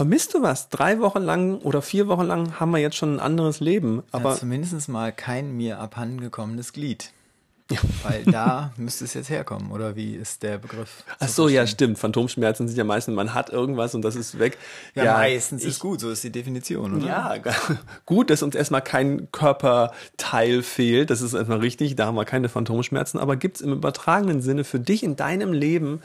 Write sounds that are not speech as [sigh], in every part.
Vermisst du was? Drei Wochen lang oder vier Wochen lang haben wir jetzt schon ein anderes Leben. Aber ja, zumindest mal kein mir abhandengekommenes Glied. Ja. Weil da [laughs] müsste es jetzt herkommen, oder wie ist der Begriff? Ach so, ja, stimmt. Phantomschmerzen sind ja meistens, man hat irgendwas und das ist weg. Ja, ja meistens ich, ist gut, so ist die Definition, oder? Ja, [laughs] gut, dass uns erstmal kein Körperteil fehlt, das ist erstmal richtig, da haben wir keine Phantomschmerzen, aber gibt es im übertragenen Sinne für dich in deinem Leben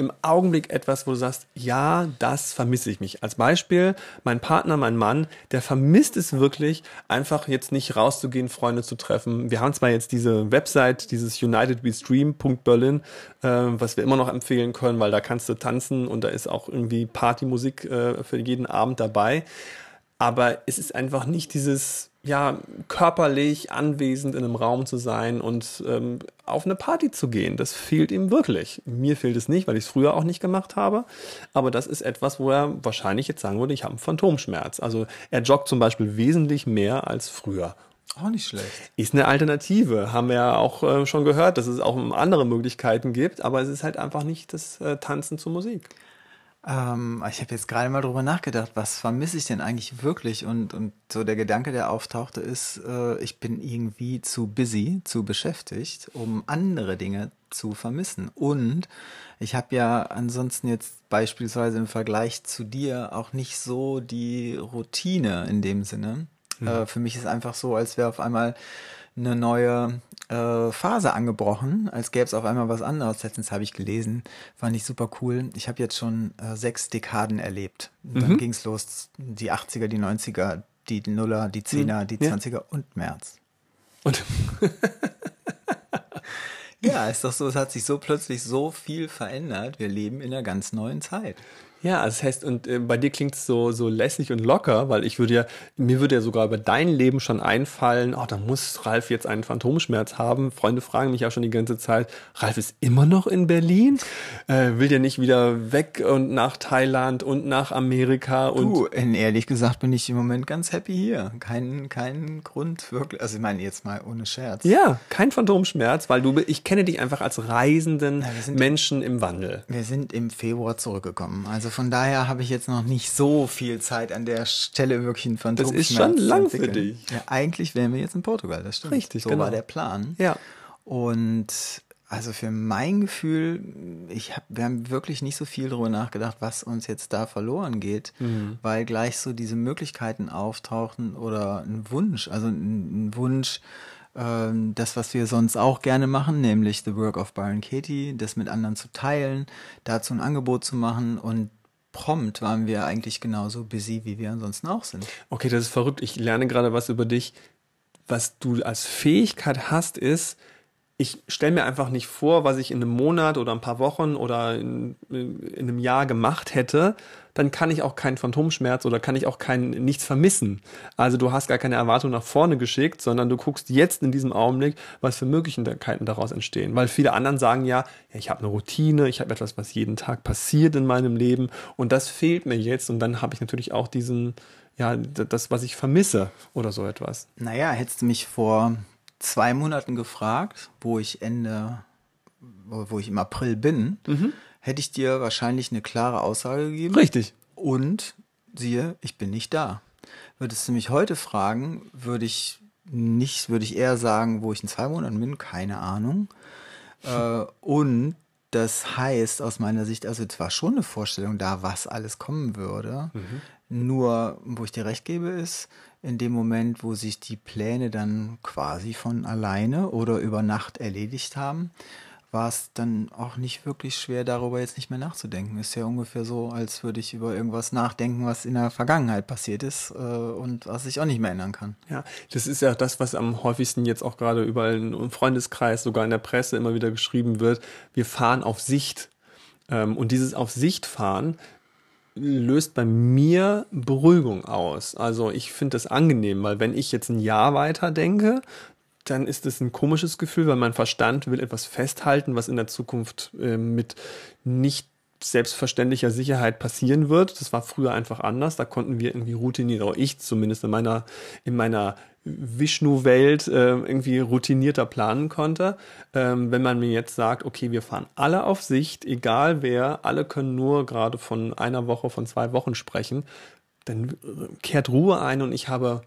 im Augenblick etwas, wo du sagst, ja, das vermisse ich mich. Als Beispiel, mein Partner, mein Mann, der vermisst es wirklich, einfach jetzt nicht rauszugehen, Freunde zu treffen. Wir haben zwar jetzt diese Website, dieses unitedwestream.berlin, äh, was wir immer noch empfehlen können, weil da kannst du tanzen und da ist auch irgendwie Partymusik äh, für jeden Abend dabei. Aber es ist einfach nicht dieses ja, körperlich anwesend in einem Raum zu sein und ähm, auf eine Party zu gehen. Das fehlt ihm wirklich. Mir fehlt es nicht, weil ich es früher auch nicht gemacht habe. Aber das ist etwas, wo er wahrscheinlich jetzt sagen würde, ich habe einen Phantomschmerz. Also er joggt zum Beispiel wesentlich mehr als früher. Auch nicht schlecht. Ist eine Alternative. Haben wir ja auch äh, schon gehört, dass es auch andere Möglichkeiten gibt, aber es ist halt einfach nicht das äh, Tanzen zur Musik. Ähm, ich habe jetzt gerade mal drüber nachgedacht, was vermisse ich denn eigentlich wirklich? Und, und so der Gedanke, der auftauchte, ist, äh, ich bin irgendwie zu busy, zu beschäftigt, um andere Dinge zu vermissen. Und ich habe ja ansonsten jetzt beispielsweise im Vergleich zu dir auch nicht so die Routine in dem Sinne. Mhm. Äh, für mich ist einfach so, als wäre auf einmal eine neue äh, Phase angebrochen, als gäbe es auf einmal was anderes. Letztens habe ich gelesen, fand ich super cool. Ich habe jetzt schon äh, sechs Dekaden erlebt. Mhm. Dann ging es los, die 80er, die 90er, die Nuller, die Zehner, mhm. die 20er und März. Und [laughs] ja, ist doch so, es hat sich so plötzlich so viel verändert. Wir leben in einer ganz neuen Zeit. Ja, das heißt, und äh, bei dir klingt es so, so lässig und locker, weil ich würde ja, mir würde ja sogar über dein Leben schon einfallen, oh, da muss Ralf jetzt einen Phantomschmerz haben. Freunde fragen mich ja schon die ganze Zeit, Ralf ist immer noch in Berlin? Äh, will der nicht wieder weg und nach Thailand und nach Amerika? Und du, ehrlich gesagt bin ich im Moment ganz happy hier. Kein, kein Grund wirklich, also ich meine jetzt mal ohne Scherz. Ja, kein Phantomschmerz, weil du, ich kenne dich einfach als reisenden ja, Menschen im Wandel. Wir sind im Februar zurückgekommen, also also von daher habe ich jetzt noch nicht so viel Zeit an der Stelle wirklich einen Phantomschmerz Das ist schon lang für dich. Ja, eigentlich wären wir jetzt in Portugal, das stimmt. Richtig, so genau. war der Plan. Ja. Und also für mein Gefühl, ich hab, wir haben wirklich nicht so viel darüber nachgedacht, was uns jetzt da verloren geht, mhm. weil gleich so diese Möglichkeiten auftauchen oder ein Wunsch, also ein, ein Wunsch, ähm, das, was wir sonst auch gerne machen, nämlich The Work of Byron Katie, das mit anderen zu teilen, dazu ein Angebot zu machen und prompt waren wir eigentlich genauso busy, wie wir ansonsten auch sind. Okay, das ist verrückt. Ich lerne gerade was über dich. Was du als Fähigkeit hast, ist, ich stelle mir einfach nicht vor, was ich in einem Monat oder ein paar Wochen oder in, in, einem Jahr gemacht hätte, dann kann ich auch keinen Phantomschmerz oder kann ich auch kein nichts vermissen. Also du hast gar keine Erwartung nach vorne geschickt, sondern du guckst jetzt in diesem Augenblick, was für Möglichkeiten daraus entstehen. Weil viele anderen sagen ja, ich habe eine Routine, ich habe etwas, was jeden Tag passiert in meinem Leben und das fehlt mir jetzt und dann habe ich natürlich auch diesen ja, das, was ich vermisse oder so etwas. Naja, hättest du mich vor zwei Monaten gefragt, wo ich Ende, wo ich im April bin, mhm. hätte ich dir wahrscheinlich eine klare Aussage gegeben. Richtig. Und siehe, ich bin nicht da. Würdest du mich heute fragen, würde ich nicht, würde ich eher sagen, wo ich in zwei Monaten bin, keine Ahnung. [laughs] Äh, und das heißt aus meiner Sicht, also zwar schon eine Vorstellung da, was alles kommen würde. Mhm. Nur, wo ich dir recht gebe, ist, in dem Moment, wo sich die Pläne dann quasi von alleine oder über Nacht erledigt haben, war es dann auch nicht wirklich schwer, darüber jetzt nicht mehr nachzudenken. Ist ja ungefähr so, als würde ich über irgendwas nachdenken, was in der Vergangenheit passiert ist äh, und was ich auch nicht mehr ändern kann. Ja, das ist ja das, was am häufigsten jetzt auch gerade überall im Freundeskreis, sogar in der Presse immer wieder geschrieben wird. Wir fahren auf Sicht. Ähm, und dieses auf Sicht fahren löst bei mir Beruhigung aus. Also ich finde das angenehm, weil wenn ich jetzt ein Jahr weiter denke, dann ist es ein komisches Gefühl, weil mein Verstand will etwas festhalten, was in der Zukunft äh, mit nicht selbstverständlicher Sicherheit passieren wird. Das war früher einfach anders. Da konnten wir irgendwie routiniert, oder ich zumindest in meiner, in meiner Vishnu-Welt äh, irgendwie routinierter planen konnte. Ähm, wenn man mir jetzt sagt, okay, wir fahren alle auf Sicht, egal wer, alle können nur gerade von einer Woche, von zwei Wochen sprechen, dann kehrt Ruhe ein und ich habe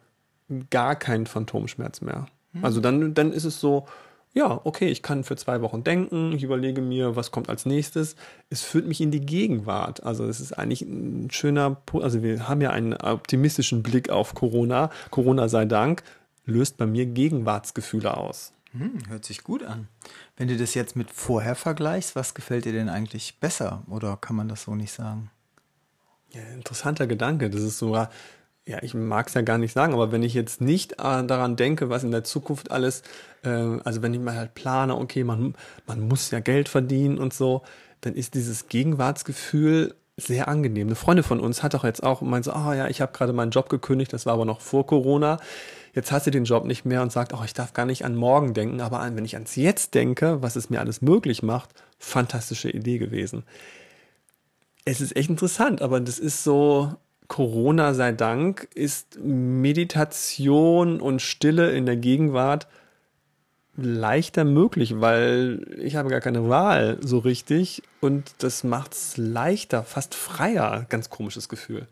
gar keinen Phantomschmerz mehr. Hm. Also dann, dann ist es so, ja, okay, ich kann für zwei Wochen denken, ich überlege mir, was kommt als nächstes. Es führt mich in die Gegenwart. Also es ist eigentlich ein schöner, also wir haben ja einen optimistischen Blick auf Corona. Corona sei Dank, löst bei mir Gegenwartsgefühle aus. Hm, hört sich gut an. Wenn du das jetzt mit vorher vergleichst, was gefällt dir denn eigentlich besser? Oder kann man das so nicht sagen? Ja, interessanter Gedanke. Das ist sogar ja, ich mag es ja gar nicht sagen, aber wenn ich jetzt nicht äh, daran denke, was in der Zukunft alles, äh, also wenn ich mal halt plane, okay, man, man muss ja Geld verdienen und so, dann ist dieses Gegenwartsgefühl sehr angenehm. Eine Freundin von uns hat doch jetzt auch meint so, ah oh, ja, ich habe gerade meinen Job gekündigt, das war aber noch vor Corona. Jetzt hast du den Job nicht mehr und sagt, oh, ich darf gar nicht an morgen denken, aber an, wenn ich ans Jetzt denke, was es mir alles möglich macht, fantastische Idee gewesen. Es ist echt interessant, aber das ist so, Corona sei Dank ist Meditation und Stille in der Gegenwart leichter möglich, weil ich habe gar keine Wahl so richtig und das macht es leichter, fast freier. Ganz komisches Gefühl.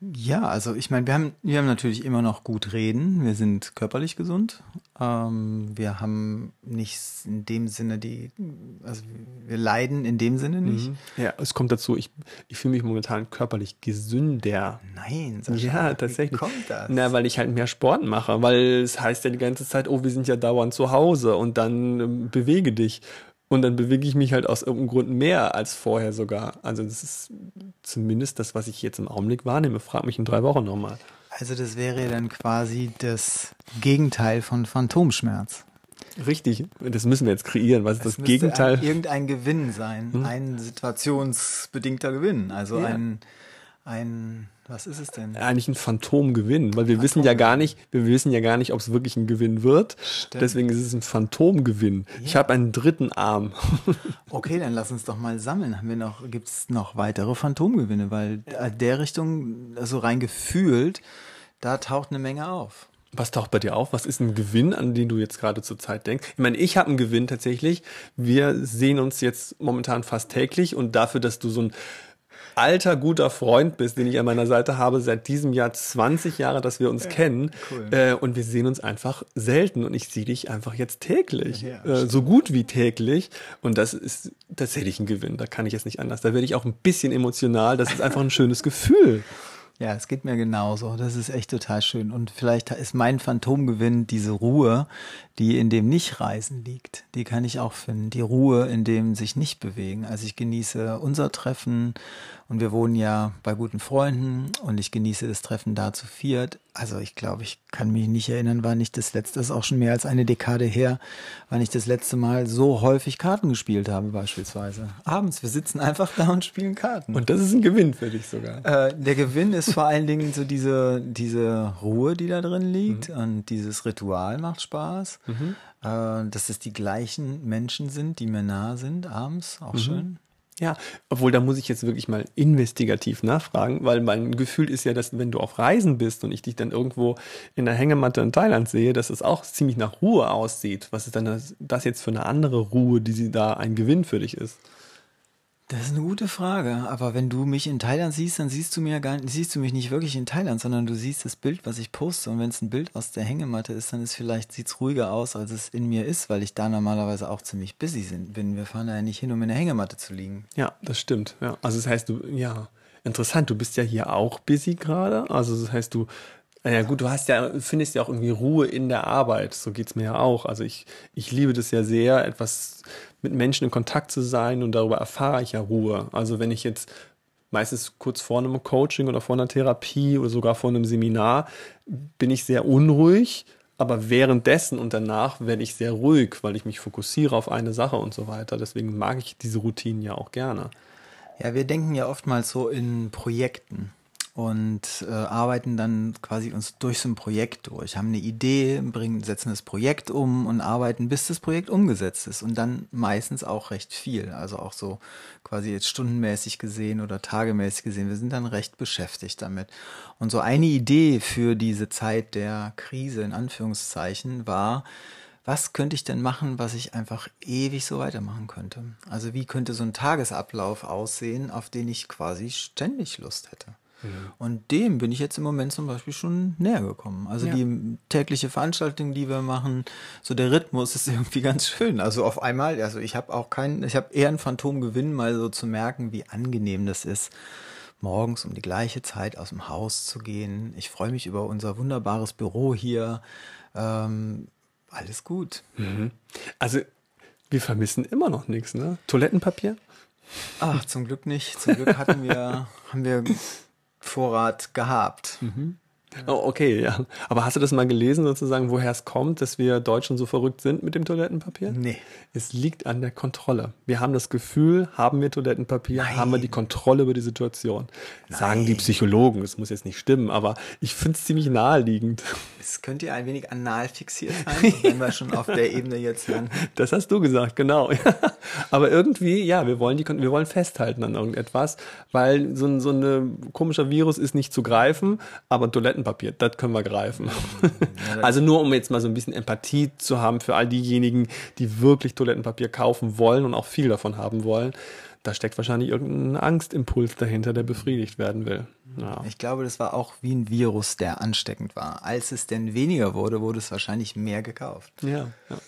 Ja, also ich meine, wir haben, wir haben natürlich immer noch gut reden. Wir sind körperlich gesund. Ähm, wir haben nicht in dem Sinne die, also wir leiden in dem Sinne nicht. Mhm. Ja, es kommt dazu, ich, ich fühle mich momentan körperlich gesünder. Nein, Sascha, ja, tatsächlich. Wie kommt das? Na, weil ich halt mehr Sport mache, weil es heißt ja die ganze Zeit, oh, wir sind ja dauernd zu Hause und dann äh, bewege dich. Und dann bewege ich mich halt aus irgendeinem Grund mehr als vorher sogar. Also das ist zumindest das, was ich jetzt im Augenblick wahrnehme. Frag mich in drei Wochen nochmal. Also das wäre dann quasi das Gegenteil von Phantomschmerz. Richtig, das müssen wir jetzt kreieren. Was ist das, Gegenteil? Ein, irgendein Gewinn sein, hm? ein situationsbedingter Gewinn. Also ja. ein, ein was ist es denn? Eigentlich ein Phantomgewinn, weil wir Phantom wissen ja gar nicht, wir wissen ja gar nicht, ob es wirklich ein Gewinn wird. Stimmt. Deswegen ist es ein Phantomgewinn. Ja. Ich habe einen dritten Arm. [laughs] okay, dann lass uns doch mal sammeln. Haben wir noch, gibt es noch weitere Phantomgewinne? Weil der Richtung, also rein gefühlt, da taucht eine Menge auf. Was taucht bei dir auf? Was ist ein Gewinn, an den du jetzt gerade zur Zeit denkst? Ich meine, ich habe einen Gewinn tatsächlich. Wir sehen uns jetzt momentan fast täglich und dafür, dass du so ein alter, guter Freund bist, den ich an meiner Seite habe, seit diesem Jahr 20 Jahre, dass wir uns ja, kennen. Cool. Äh, und wir sehen uns einfach selten und ich sehe dich einfach jetzt täglich. Ja, äh, so gut wie täglich. Und das ist tatsächlich ein Gewinn. Da kann ich jetzt nicht anders. Da werde ich auch ein bisschen emotional. Das ist einfach ein schönes Gefühl. [laughs] Ja, es geht mir genauso. Das ist echt total schön. Und vielleicht ist mein Phantomgewinn diese Ruhe, die in dem Nicht-Reisen liegt. Die kann ich auch finden. Die Ruhe in dem sich nicht bewegen. Also ich genieße unser Treffen und wir wohnen ja bei guten Freunden und ich genieße das Treffen da zu viert. Also ich glaube, ich kann mich nicht erinnern, wann ich das letzte, das ist auch schon mehr als eine Dekade her, wann ich das letzte Mal so häufig Karten gespielt habe beispielsweise. Abends, wir sitzen einfach da und spielen Karten. Und das ist ein Gewinn für dich sogar. Äh, der Gewinn ist vor allen Dingen so diese, diese Ruhe, die da drin liegt mhm. und dieses Ritual macht Spaß. Mhm. Äh, dass es die gleichen Menschen sind, die mir nahe sind abends, auch mhm. schön. Ja, obwohl da muss ich jetzt wirklich mal investigativ nachfragen, weil mein Gefühl ist ja, dass wenn du auf Reisen bist und ich dich dann irgendwo in der Hängematte in Thailand sehe, dass es auch ziemlich nach Ruhe aussieht. Was ist dann das, das jetzt für eine andere Ruhe, die sie da ein Gewinn für dich ist? Das ist eine gute Frage. Aber wenn du mich in Thailand siehst, dann siehst du mir gar siehst du mich nicht wirklich in Thailand, sondern du siehst das Bild, was ich poste. Und wenn es ein Bild aus der Hängematte ist, dann ist vielleicht sieht's ruhiger aus, als es in mir ist, weil ich da normalerweise auch ziemlich busy bin. Wir fahren da ja nicht hin, um in der Hängematte zu liegen. Ja, das stimmt. Ja. Also das heißt, du, ja, interessant. Du bist ja hier auch busy gerade. Also das heißt, du ja gut, du hast ja, findest ja auch irgendwie Ruhe in der Arbeit. So geht's mir ja auch. Also ich, ich liebe das ja sehr, etwas mit Menschen in Kontakt zu sein und darüber erfahre ich ja Ruhe. Also wenn ich jetzt meistens kurz vor einem Coaching oder vor einer Therapie oder sogar vor einem Seminar bin ich sehr unruhig, aber währenddessen und danach werde ich sehr ruhig, weil ich mich fokussiere auf eine Sache und so weiter. Deswegen mag ich diese Routinen ja auch gerne. Ja, wir denken ja oftmals so in Projekten und äh, arbeiten dann quasi uns durch so ein Projekt durch, haben eine Idee, bringen, setzen das Projekt um und arbeiten, bis das Projekt umgesetzt ist und dann meistens auch recht viel, also auch so quasi jetzt stundenmäßig gesehen oder tagemäßig gesehen. Wir sind dann recht beschäftigt damit. Und so eine Idee für diese Zeit der Krise in Anführungszeichen war, was könnte ich denn machen, was ich einfach ewig so weitermachen könnte? Also wie könnte so ein Tagesablauf aussehen, auf den ich quasi ständig Lust hätte? Mhm. Und dem bin ich jetzt im Moment zum Beispiel schon näher gekommen. Also ja. die tägliche Veranstaltung, die wir machen, so der Rhythmus ist [laughs] irgendwie ganz schön. Also auf einmal, also ich habe auch keinen, ich habe eher ein Phantomgewinn, mal so zu merken, wie angenehm das ist, morgens um die gleiche Zeit aus dem Haus zu gehen. Ich freue mich über unser wunderbares Büro hier. Ähm, alles gut. Mhm. Also wir vermissen immer noch nichts, ne? Toilettenpapier? Ach, zum Glück nicht. Zum Glück hatten wir, [laughs] haben wir Vorrat gehabt. Mhm. Oh, okay, ja. Aber hast du das mal gelesen, sozusagen, woher es kommt, dass wir Deutschen so verrückt sind mit dem Toilettenpapier? Nee. Es liegt an der Kontrolle. Wir haben das Gefühl, haben wir Toilettenpapier, Nein. haben wir die Kontrolle über die Situation. Nein. Sagen die Psychologen, das muss jetzt nicht stimmen, aber ich finde es ziemlich naheliegend. Es könnte ja ein wenig anal fixiert sein, [laughs] wenn wir schon auf der Ebene jetzt landen. Das hast du gesagt, genau. [laughs] aber irgendwie, ja, wir wollen, die, wir wollen festhalten an irgendetwas, weil so ein, so ein komischer Virus ist nicht zu greifen, aber Toilettenpapier, das können wir greifen. Ja, [laughs] also nur, um jetzt mal so ein bisschen Empathie zu haben für all diejenigen, die wirklich Toilettenpapier kaufen wollen und auch viel davon haben wollen. Da steckt wahrscheinlich irgendein Angstimpuls dahinter, der befriedigt werden will. Ja. Ich glaube, das war auch wie ein Virus, der ansteckend war. Als es denn weniger wurde, wurde es wahrscheinlich mehr gekauft. Ja, ja.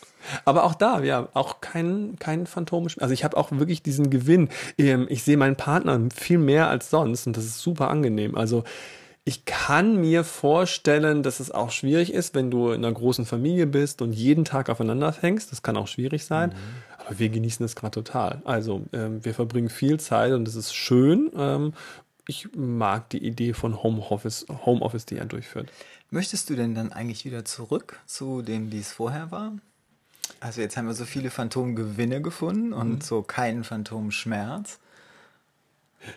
Aber auch da, ja, auch kein, kein phantomisch. Also ich habe auch wirklich diesen Gewinn. Ähm, ich sehe meinen Partner viel mehr als sonst und das ist super angenehm. Also ich kann mir vorstellen, dass es auch schwierig ist, wenn du in einer großen Familie bist und jeden Tag aufeinander fängst. Das kann auch schwierig sein. Mhm. Aber wir genießen das gerade total. Also ähm, wir verbringen viel Zeit und das ist schön. Ähm, ich mag die Idee von Homeoffice, Homeoffice, die er durchführt. Möchtest du denn dann eigentlich wieder zurück zu dem, wie es vorher war? Also jetzt haben wir so viele Phantomgewinne gefunden und mhm. so keinen Phantomschmerz.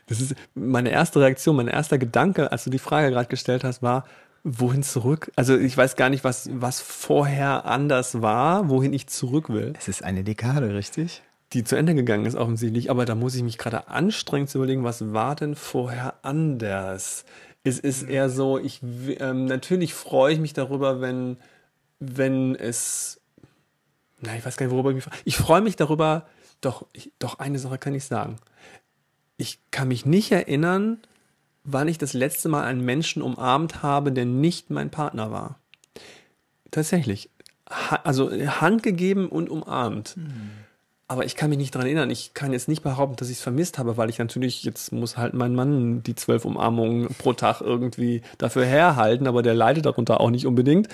Das ist meine erste Reaktion, mein erster Gedanke, als du die Frage gerade gestellt hast, war, wohin zurück? Also ich weiß gar nicht, was, was vorher anders war, wohin ich zurück will. Es ist eine Dekade, richtig? Die zu Ende gegangen ist offensichtlich, aber da muss ich mich gerade anstrengen zu überlegen, was war denn vorher anders? Es ist eher so, ich ähm, natürlich freue ich mich darüber, wenn, wenn es. Nein, ich weiß gar nicht, worüber ich mich freue. Ich freue mich darüber, doch, ich, doch eine Sache kann ich sagen ich kann mich nicht erinnern, wann ich das letzte Mal einen Menschen umarmt habe, der nicht mein Partner war. Tatsächlich. Ha also Hand gegeben und umarmt. Hm. Aber ich kann mich nicht daran erinnern. Ich kann jetzt nicht behaupten, dass ich es vermisst habe, weil ich natürlich, jetzt muss halt mein Mann die zwölf Umarmungen pro Tag irgendwie dafür herhalten, aber der leidet darunter auch nicht unbedingt.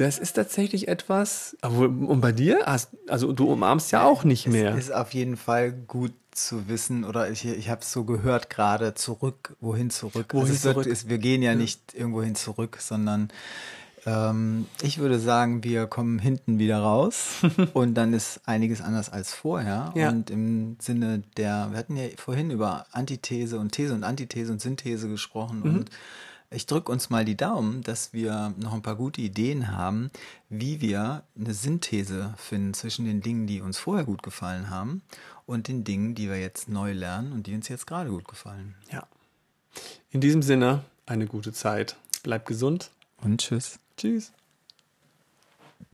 Das ist tatsächlich etwas. Und bei dir? Also du umarmst ja auch nicht mehr. Es ist auf jeden Fall gut zu wissen, oder ich, ich habe es so gehört gerade, zurück, wohin zurück? Wohin also zurück? Wird, ist, wir gehen ja, ja, nicht irgendwohin zurück, sondern ähm, ich würde sagen, wir kommen hinten wieder raus [laughs] und dann ist einiges anders als vorher. Ja. Und im Sinne der, wir hatten ja vorhin über Antithese und These und Antithese und Synthese gesprochen mhm. und ich drücke uns mal die Daumen, dass wir noch ein paar gute Ideen haben, wie wir eine Synthese finden zwischen den Dingen, die uns vorher gut gefallen haben und den Dingen, die wir jetzt neu lernen und die uns jetzt gerade gut gefallen. Ja. In diesem Sinne, eine gute Zeit. Bleib gesund. Und tschüss. Tschüss.